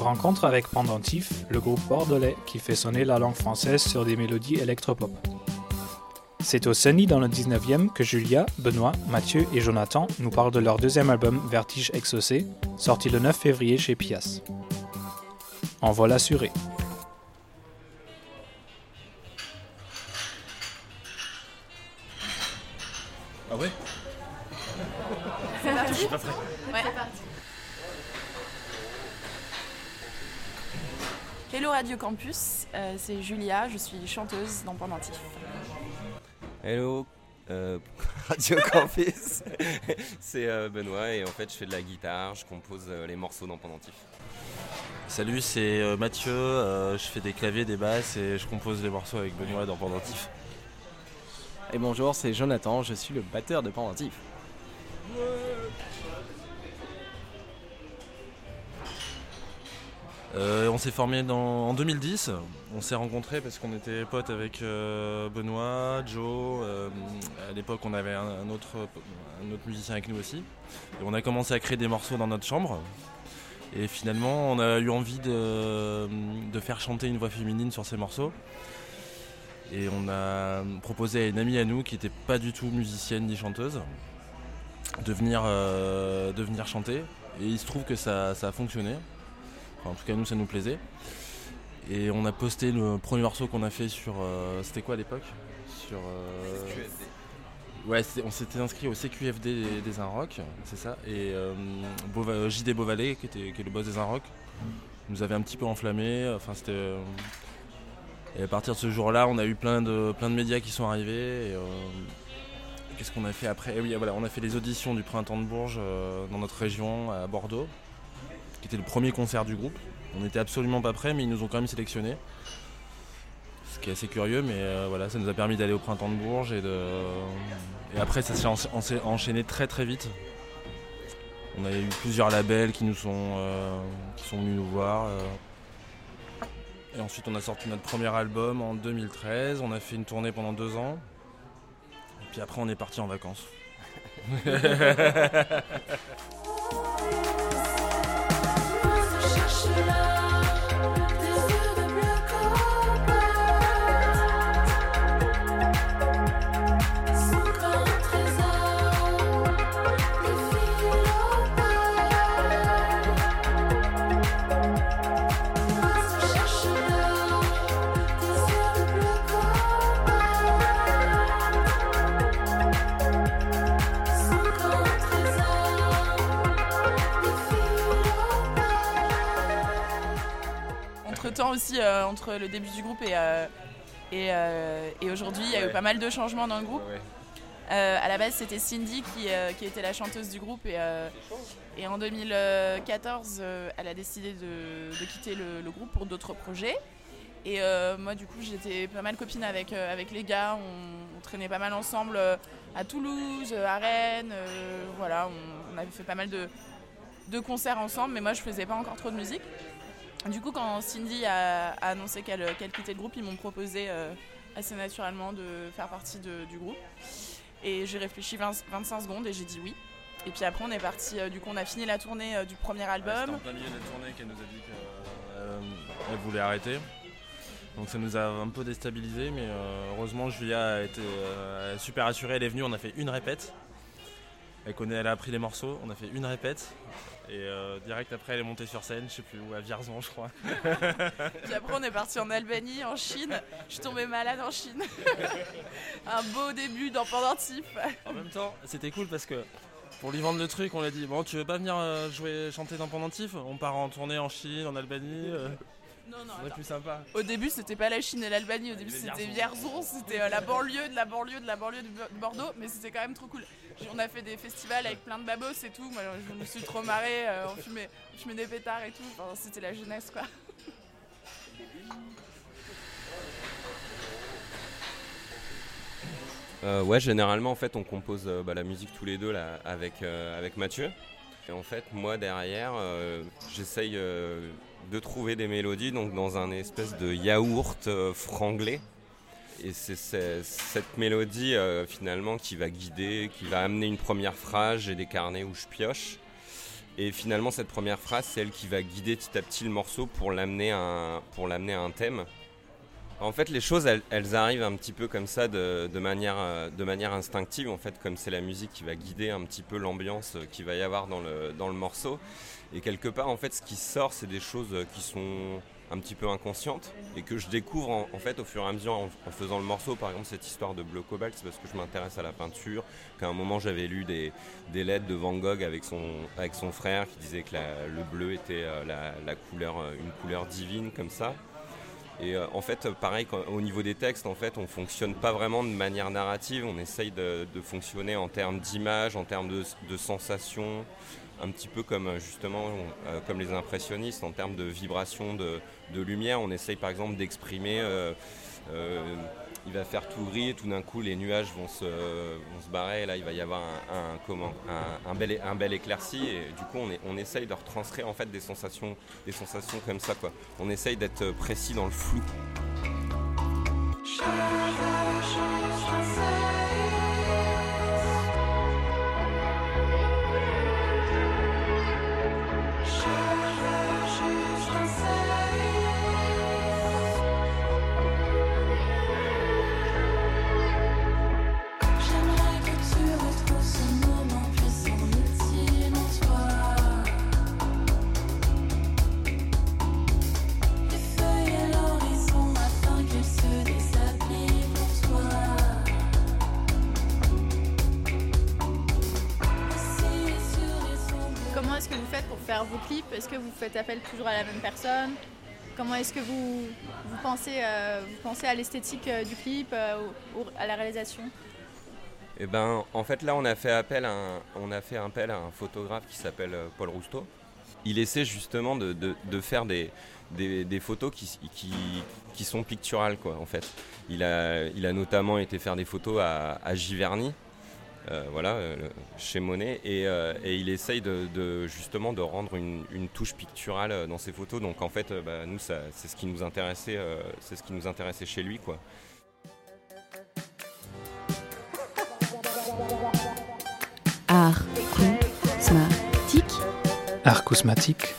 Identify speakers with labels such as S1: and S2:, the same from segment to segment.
S1: Rencontre avec Pendentif, le groupe bordelais qui fait sonner la langue française sur des mélodies électropop. C'est au Sunny dans le 19e que Julia, Benoît, Mathieu et Jonathan nous parlent de leur deuxième album Vertige Exaucé, sorti le 9 février chez Pias. En voilà assuré.
S2: Ah ouais?
S3: C'est parti?
S2: Je suis pas prêt.
S3: Ouais. Hello Radio Campus, euh, c'est Julia, je suis chanteuse dans Pendentif.
S2: Hello, euh, Radio Campus. C'est euh, Benoît et en fait je fais de la guitare, je compose euh, les morceaux dans Pendentif.
S4: Salut, c'est euh, Mathieu, euh, je fais des claviers, des basses et je compose les morceaux avec Benoît dans Pendentif.
S5: Et bonjour, c'est Jonathan, je suis le batteur de Pendentif.
S4: Euh, on s'est formé en 2010, on s'est rencontrés parce qu'on était potes avec euh, Benoît, Joe, euh, à l'époque on avait un, autre, musicien avec nous aussi. Et on a commencé à créer des morceaux dans notre chambre. Et finalement on a eu envie de, faire chanter une voix féminine sur ces morceaux. Et on a proposé à une amie à nous qui n'était pas du tout musicienne ni chanteuse de venir, chanter. Et il se trouve que ça a fonctionné. En tout cas, nous, ça nous plaisait. Et on a posté le premier morceau qu'on a fait sur. euh, C'était quoi à l'époque? Sur. euh, Ouais, on s'était inscrit au CQFD des, des Inrocks, c'est ça? Et euh, JD Beauvalet, qui, était, est le boss des Inrocks, nous avait un petit peu enflammé. Enfin, c'était. Et à partir de ce jour-là, on a eu plein de, plein de médias qui sont arrivés. Qu'est-ce qu'on a fait après? Eh oui, voilà, on a fait les auditions du Printemps de Bourges dans notre région, à Bordeaux qui était le premier concert du groupe. On n'était absolument pas prêts, mais ils nous ont quand même sélectionnés. Ce qui est assez curieux, mais euh, voilà, ça nous a permis d'aller au printemps de Bourges et après, ça s'est enchaîné très très vite. On a eu plusieurs labels qui nous sont, euh, qui sont venus nous voir. euh. Et ensuite, on a sorti notre premier album en 2013. On a fait une tournée pendant deux ans. Et puis après, on est parti en vacances.
S3: Entre aussi, euh, entre le début du groupe et, euh, et, euh, et aujourd'hui, il y a eu pas mal de changements dans le groupe. À la base, c'était Cindy qui, qui était la chanteuse du groupe et, et en 2014, euh, elle a décidé de, de quitter le, le groupe pour d'autres projets. Et moi, du coup, j'étais pas mal copine avec, avec les gars. On, on traînait pas mal ensemble à Toulouse, à Rennes. voilà, on, on avait fait pas mal de, de concerts ensemble, mais moi, je faisais pas encore trop de musique. Du coup, quand Cindy a, a annoncé qu'elle quittait le groupe, ils m'ont proposé euh, assez naturellement de faire partie de- du groupe. Et j'ai réfléchi 20 25 secondes et j'ai dit oui. Et puis après, on est parti. euh, du coup, on a fini la tournée euh, du premier album.
S4: en plein milieu de la tournée qu'elle nous a dit qu'elle voulait arrêter. Donc ça nous a un peu déstabilisé, mais heureusement Julia a été super assurée, elle est venue, on a fait une répète. Elle connaît, elle a appris les morceaux, on a fait une répète. Et euh, direct après elle est montée sur scène, je sais plus où, à Vierzon je crois.
S3: Puis après, on est parti en Albanie, en Chine. Je suis tombée malade en Chine. Un beau début dans Pendentif.
S4: En même temps, c'était cool parce que pour lui vendre le truc, on lui a dit Bon, tu veux pas venir euh, jouer, chanter dans Pendentif? On part en tournée en Chine, en Albanie. euh,
S3: Non, non,
S4: plus sympa.
S3: Au début, c'était pas la Chine et l'Albanie. Au début,
S4: Il y
S3: c'était Vierzon. C'était euh, la banlieue de la banlieue de la banlieue de Bordeaux. Mais c'était quand même trop cool on a fait des festivals avec plein de babos et tout. Moi, je me suis trop marrée, euh, on, fumait, des pétards et tout. C'était la jeunesse, quoi.
S2: Euh, ouais, généralement, en fait, on compose euh, bah, la musique tous les deux avec, euh, avec Mathieu. Et en fait, moi, derrière, j'essaye de trouver des mélodies donc dans un espèce de yaourt franglais. Et c'est cette mélodie euh, finalement qui va guider, qui va amener une première phrase, j'ai des carnets où je pioche. Et finalement cette première phrase c'est elle qui va guider petit à petit le morceau pour l'amener à, à un thème. En fait, les choses, elles, arrivent un petit peu comme ça, de, manière, euh, de manière instinctive, en fait, comme c'est la musique qui va guider un petit peu l'ambiance euh, qu'il va y avoir dans le, dans le morceau. Et quelque part, en fait, ce qui sort, c'est des choses qui sont un petit peu inconscientes et que je découvre en, fait au fur et à mesure en, en faisant le morceau. Par exemple, cette histoire de bleu cobalt, c'est parce que je m'intéresse à la peinture. Qu'à un moment, j'avais lu des, des lettres de Van Gogh avec son, avec son frère qui disait que la- le bleu était euh, la, la couleur, euh, une couleur divine, comme ça. Et euh, en fait, pareil, au niveau des textes, en fait, on fonctionne pas vraiment de manière narrative. On essaye de, fonctionner en termes d'image, en termes de, de sensations, un petit peu comme euh, justement euh, comme les impressionnistes, en termes de vibration, de, lumière. On essaye par exemple d'exprimer. Il va faire tout gris et tout d'un coup les nuages vont se, barrer là il va y avoir un, comment, un, bel, un bel éclairci et du coup on, est- essaye de retranscrire en fait des sensations, des sensations comme ça quoi. On essaye d'être précis dans le flou.
S6: Est-ce que vous faites appel toujours à la même personne? Comment est-ce que vous, euh, pensez à l'esthétique euh, du clip, euh, au- au- à la réalisation?
S2: Et ben, en fait, là, on a fait appel à un, photographe qui s'appelle euh, Paul Rousteau. Il essaie justement de, faire des, photos qui, sont picturales, en fait. Il a, notamment été faire des photos à Giverny, euh, voilà, euh, chez Monet, et, euh, il essaye de, justement de rendre une, touche picturale dans ses photos. Donc, en fait, bah, nous, c'est ce qui nous intéressait, c'est ce qui nous intéressait chez lui, quoi.
S7: Art, cosmatique,
S1: Art cosmatique,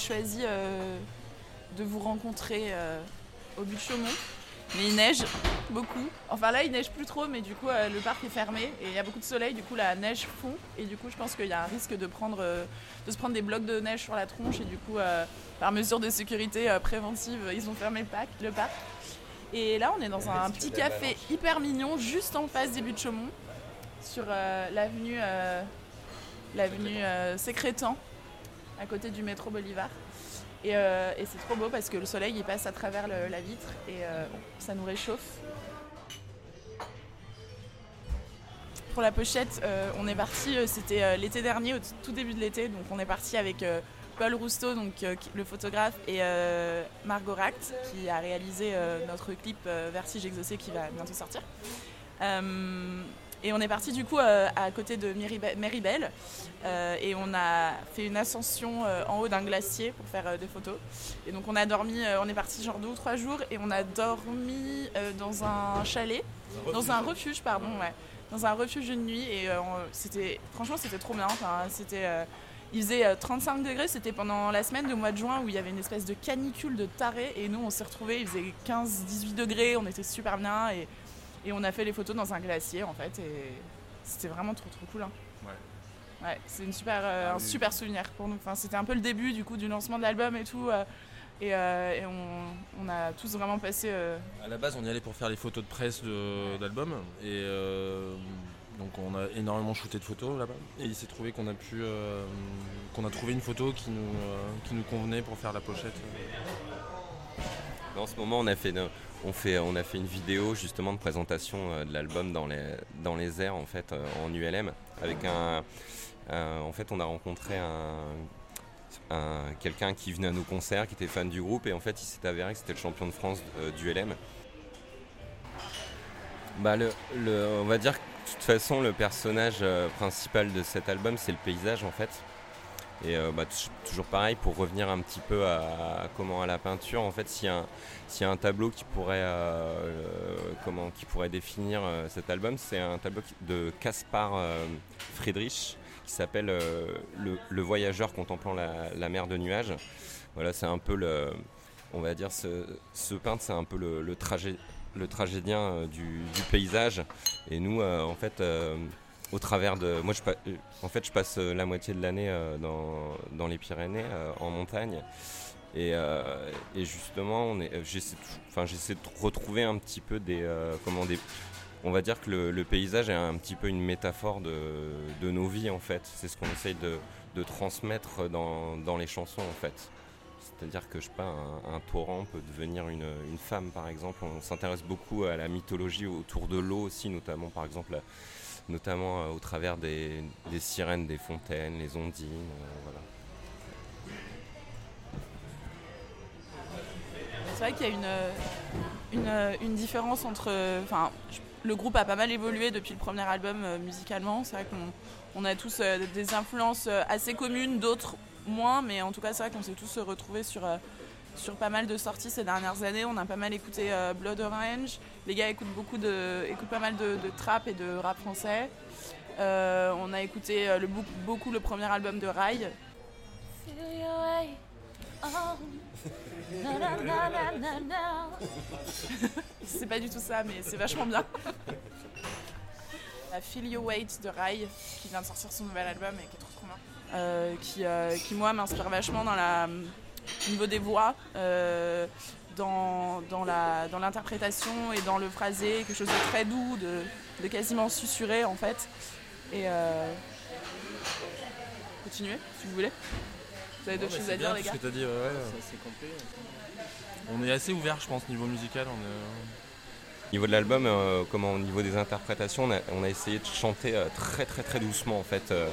S3: choisi euh, de vous rencontrer euh, au but de Chaumont. Mais il neige beaucoup. Enfin là, il neige plus trop, mais du coup, euh, le parc est fermé et il y a beaucoup de soleil. Du coup, la neige fond. Et du coup, je pense qu'il y a un risque de, prendre, euh, de se prendre des blocs de neige sur la tronche. Et du coup, euh, par mesure de sécurité préventive, ils ont fermé le parc. Le parc. Et là, on est dans un petit café hyper mignon, juste en face des buts de Chaumont, sur l'avenue l'avenue Sécrétan, à côté du métro Bolivar. Et, euh, et c'est trop beau parce que le soleil il passe à travers la vitre et euh, ça nous réchauffe. Pour la pochette, euh, on est parti, c'était l'été dernier, au tout début de l'été, donc on est parti avec Paul Rousteau, le photographe, et Margot Ract, qui a réalisé notre clip Vertige Exaucé qui va bientôt sortir. Et on est parti du coup euh, à côté de Méribe- Méribel euh, et on a fait une ascension euh, en haut d'un glacier pour faire des photos. Et donc on a dormi, on est parti genre deux ou trois jours et on a dormi dans un chalet, dans un refuge, pardon, ouais, dans un refuge une nuit et c'était, franchement c'était trop bien. Enfin, c'était, il faisait euh, 35 degrés, c'était pendant la semaine de mois de juin où il y avait une espèce de canicule de taré et nous on s'est retrouvés, il faisait 15-18 degrés, on était super bien et, et on a fait les photos dans un glacier en fait et c'était vraiment trop trop cool. hein. Ouais, c'est une super, euh,
S4: Ah
S3: un
S4: oui.
S3: super souvenir pour nous. Enfin, c'était un peu le début du coup du lancement de l'album et tout. euh, et euh, et on, on a tous vraiment passé. euh,
S4: À la base, on y allait pour faire les photos de presse de- d'album. Et euh, donc, on a énormément shooté de photos là-bas. Et il s'est trouvé qu'on a pu. euh, qu'on a trouvé une photo qui nous, euh, qui nous convenait pour faire la pochette.
S2: En ce moment, on a fait, no- on, a fait une vidéo justement de présentation euh, de l'album dans les, airs en fait euh, en ULM en fait on a rencontré un, un- quelqu'un qui venait à nos concerts qui était fan du groupe et en fait il s'est avéré que c'était le champion de France euh, du. Bah le, le- on va dire que de toute façon le personnage euh, principal de cet album c'est le paysage en fait. Et euh, bah, tou- toujours pareil, pour revenir un petit peu à, comment à la peinture, en fait, s'il y, y a un tableau qui pourrait, euh, comment, qui pourrait définir euh, cet album, c'est un tableau de Caspar Friedrich qui s'appelle le, voyageur contemplant la, mer de nuages. Voilà, c'est un peu le, on va dire, ce, peintre, c'est un peu le, le, tragé- le tragédien du, du paysage. Et nous, en fait, au travers de. Moi, je, euh, en fait, je passe euh, la moitié de l'année euh, dans, dans les Pyrénées, en montagne. Et, et justement, j'essaie de, retrouver un petit peu des. comment des on va dire que le, paysage est un petit peu une métaphore de, de nos vies, en fait. C'est ce qu'on essaye de, de transmettre dans, dans les chansons, en fait. C'est-à-dire que je sais pas, un, un torrent peut devenir une, une femme, par exemple. On s'intéresse beaucoup à la mythologie autour de l'eau aussi, notamment, par exemple, notamment euh, au travers des, sirènes, des fontaines, les ondines, euh.
S3: C'est vrai qu'il y a une, euh, différence entre. Enfin, le groupe a pas mal évolué depuis le premier album musicalement. C'est vrai qu'on on a tous des influences assez communes, d'autres moins, mais en tout cas, c'est vrai qu'on s'est tous retrouvés sur. Sur pas mal de sorties ces dernières années, on a pas mal écouté euh, Blood Orange. Les gars écoutent beaucoup de, écoutent pas mal de, de trap et de rap français. Euh, on a écouté euh, le, beaucoup, le premier album de Rai. C'est pas du tout ça, mais c'est vachement bien. La Feel Your Weight de Rai, qui vient de sortir son nouvel album et qui est trop trop bien. Euh, qui, qui, moi, m'inspire vachement dans la, au niveau des voix, euh, dans, dans la- dans l'interprétation et dans le phrasé, quelque chose de très doux, de, de quasiment susurré en fait. Et euh, continuez si vous voulez. Vous avez d'autres
S4: Ouais,
S3: choses à dire,
S4: bien
S3: les gars
S4: ce que t'as dit, ouais,
S5: complet.
S4: On est assez ouvert, je pense, niveau musical. On est...
S2: Au niveau de l'album, euh, comment, au niveau des interprétations, on a, on a essayé de chanter euh, très très très doucement en fait. euh,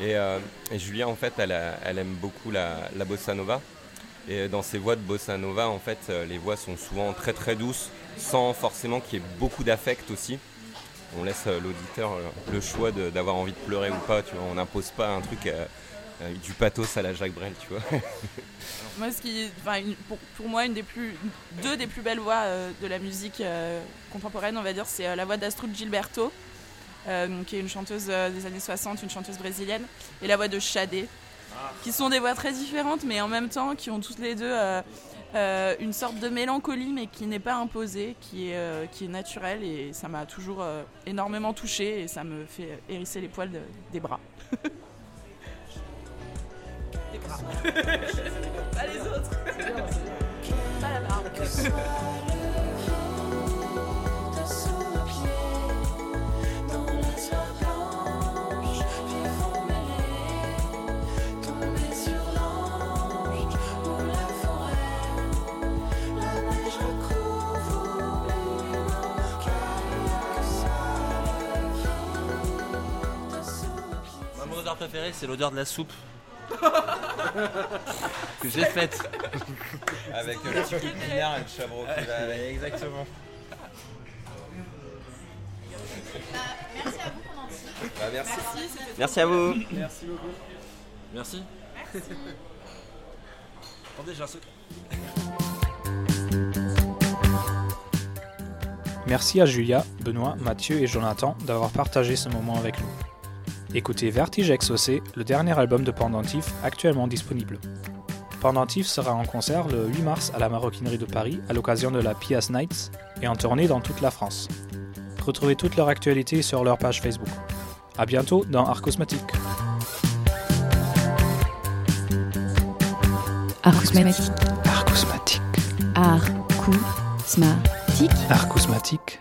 S2: et, euh, Julia en fait, elle, aime beaucoup la, bossa nova. Et dans ces voix de bossa nova, en fait, euh, les voix sont souvent très très douces, sans forcément qu'il y ait beaucoup d'affect aussi. On laisse euh, l'auditeur le choix d'avoir envie de pleurer ou pas. Tu vois, on n'impose pas un truc du pathos à la Jacques Brel, tu vois.
S3: Moi, ce qui, pour, moi, une des plus, deux des plus belles voix de la musique contemporaine, on va dire, c'est la voix d'Astrud Gilberto, euh, qui est une chanteuse euh, des années 60, une chanteuse brésilienne, et la voix de Shadé, qui sont des voix très différentes, mais en même temps, qui ont toutes les deux euh, une sorte de mélancolie, mais qui n'est pas imposée, qui est, naturelle, et ça m'a toujours énormément touchée, et ça me fait hérisser les poils de- des bras. des bras. pas les autres. pas la barbe.
S5: C'est l'odeur de la soupe. que j'ai faite.
S2: Avec le petit coup de pinard et le chabrot qui va avec.
S5: Exactement.
S6: Merci à vous.
S2: Bah, merci.
S3: Merci, c'était
S2: Merci à vous.
S5: Merci beaucoup. Merci. Attendez, j'ai un secret.
S1: Merci à Julia, Benoît, Mathieu et Jonathan d'avoir partagé ce moment avec nous. Écoutez Vertige Exaucé, le dernier album de Pendentif actuellement disponible. Pendentif sera en concert le 8 mars à la Maroquinerie de Paris à l'occasion de la Pias Nights et en tournée dans toute la France. Retrouvez toute leur actualité sur leur page Facebook. A bientôt dans Art Cosmétique.
S7: Art cosmétique.
S1: Art Cosmétique.
S7: Art cosmétique.
S1: Art Cosmétique.